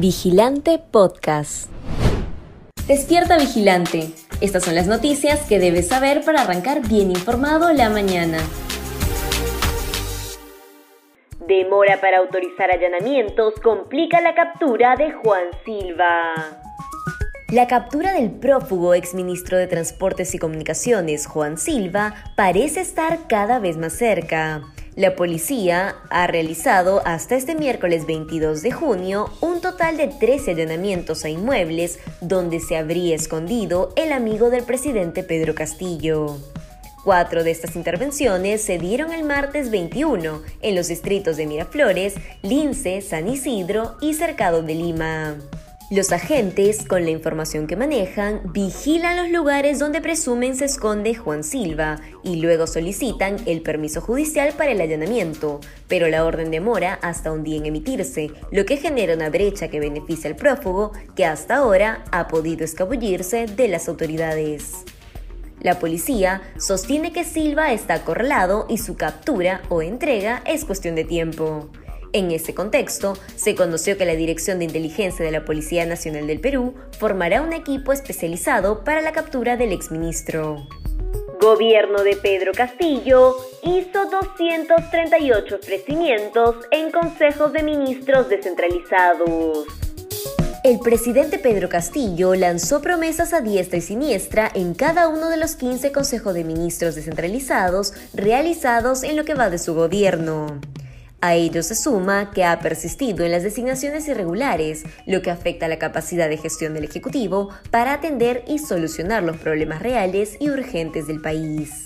Vigilante Podcast. Despierta Vigilante. Estas son las noticias que debes saber para arrancar bien informado la mañana. Demora para autorizar allanamientos complica la captura de Juan Silva. La captura del prófugo exministro de Transportes y Comunicaciones, Juan Silva, parece estar cada vez más cerca. La policía ha realizado hasta este miércoles 22 de junio un total de 13 allanamientos a inmuebles donde se habría escondido el amigo del presidente Pedro Castillo. Cuatro de estas intervenciones se dieron el martes 21 en los distritos de Miraflores, Lince, San Isidro y Cercado de Lima. Los agentes, con la información que manejan, vigilan los lugares donde presumen se esconde Juan Silva y luego solicitan el permiso judicial para el allanamiento, pero la orden demora hasta un día en emitirse, lo que genera una brecha que beneficia al prófugo que hasta ahora ha podido escabullirse de las autoridades. La policía sostiene que Silva está acorralado y su captura o entrega es cuestión de tiempo. En ese contexto, se conoció que la Dirección de Inteligencia de la Policía Nacional del Perú formará un equipo especializado para la captura del exministro. Gobierno de Pedro Castillo hizo 238 ofrecimientos en consejos de ministros descentralizados. El presidente Pedro Castillo lanzó promesas a diestra y siniestra en cada uno de los 15 consejos de ministros descentralizados realizados en lo que va de su gobierno. A ello se suma que ha persistido en las designaciones irregulares, lo que afecta la capacidad de gestión del Ejecutivo para atender y solucionar los problemas reales y urgentes del país.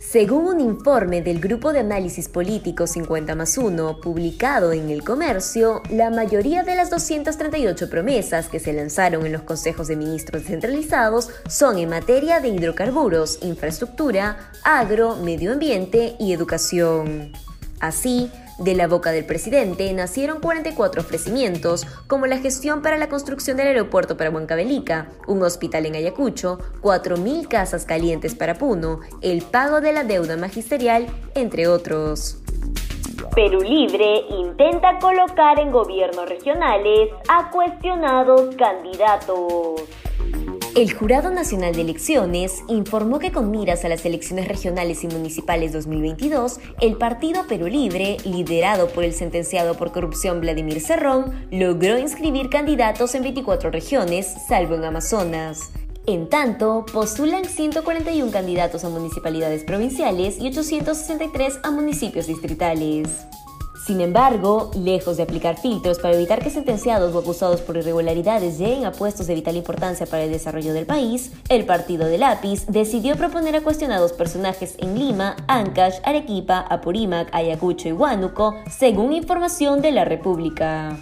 Según un informe del Grupo de Análisis Político 50 más 1 publicado en El Comercio, la mayoría de las 238 promesas que se lanzaron en los consejos de ministros descentralizados son en materia de hidrocarburos, infraestructura, agro, medio ambiente y educación. Así, de la boca del presidente nacieron 44 ofrecimientos, como la gestión para la construcción del aeropuerto para Huancavelica, un hospital en Ayacucho, 4.000 casas calientes para Puno, el pago de la deuda magisterial, entre otros. Perú Libre intenta colocar en gobiernos regionales a cuestionados candidatos. El Jurado Nacional de Elecciones informó que con miras a las elecciones regionales y municipales 2022, el Partido Perú Libre, liderado por el sentenciado por corrupción Vladimir Cerrón, logró inscribir candidatos en 24 regiones, salvo en Amazonas. En tanto, postulan 141 candidatos a municipalidades provinciales y 863 a municipios distritales. Sin embargo, lejos de aplicar filtros para evitar que sentenciados o acusados por irregularidades lleguen a puestos de vital importancia para el desarrollo del país, el partido de lápiz decidió proponer a cuestionados personajes en Lima, Ancash, Arequipa, Apurímac, Ayacucho y Huánuco, según información de la República.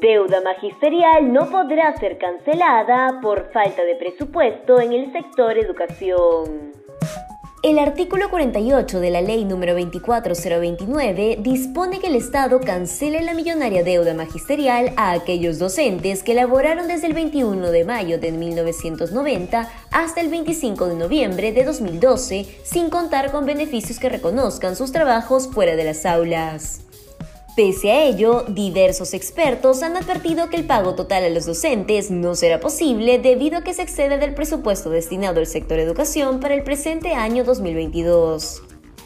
Deuda magisterial no podrá ser cancelada por falta de presupuesto en el sector educación. El artículo 48 de la Ley número 24029 dispone que el Estado cancele la millonaria deuda magisterial a aquellos docentes que laboraron desde el 21 de mayo de 1990 hasta el 25 de noviembre de 2012 sin contar con beneficios que reconozcan sus trabajos fuera de las aulas. Pese a ello, diversos expertos han advertido que el pago total a los docentes no será posible debido a que se excede del presupuesto destinado al sector educación para el presente año 2022.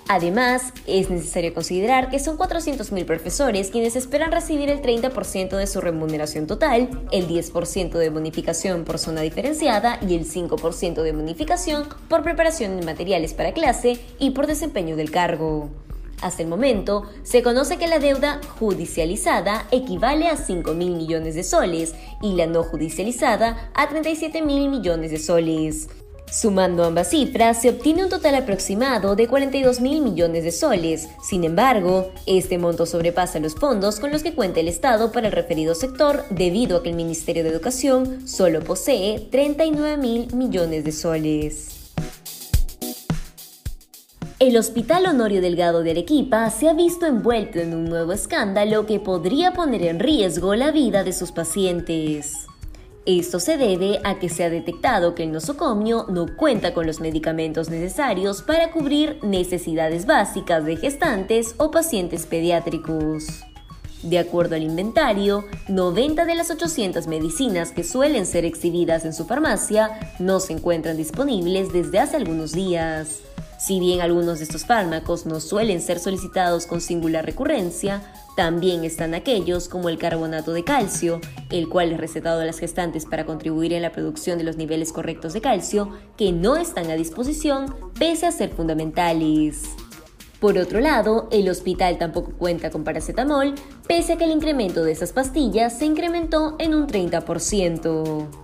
Además, es necesario considerar que son 400.000 profesores quienes esperan recibir el 30% de su remuneración total, el 10% de bonificación por zona diferenciada y el 5% de bonificación por preparación de materiales para clase y por desempeño del cargo. Hasta el momento, se conoce que la deuda judicializada equivale a 5 mil millones de soles y la no judicializada a 37 mil millones de soles. Sumando ambas cifras, se obtiene un total aproximado de 42 mil millones de soles. Sin embargo, este monto sobrepasa los fondos con los que cuenta el Estado para el referido sector debido a que el Ministerio de Educación solo posee 39 mil millones de soles. El Hospital Honorio Delgado de Arequipa se ha visto envuelto en un nuevo escándalo que podría poner en riesgo la vida de sus pacientes. Esto se debe a que se ha detectado que el nosocomio no cuenta con los medicamentos necesarios para cubrir necesidades básicas de gestantes o pacientes pediátricos. De acuerdo al inventario, 90 de las 800 medicinas que suelen ser exhibidas en su farmacia no se encuentran disponibles desde hace algunos días. Si bien algunos de estos fármacos no suelen ser solicitados con singular recurrencia, también están aquellos como el carbonato de calcio, el cual es recetado a las gestantes para contribuir en la producción de los niveles correctos de calcio, que no están a disposición pese a ser fundamentales. Por otro lado, el hospital tampoco cuenta con paracetamol, pese a que el incremento de esas pastillas se incrementó en un 30%.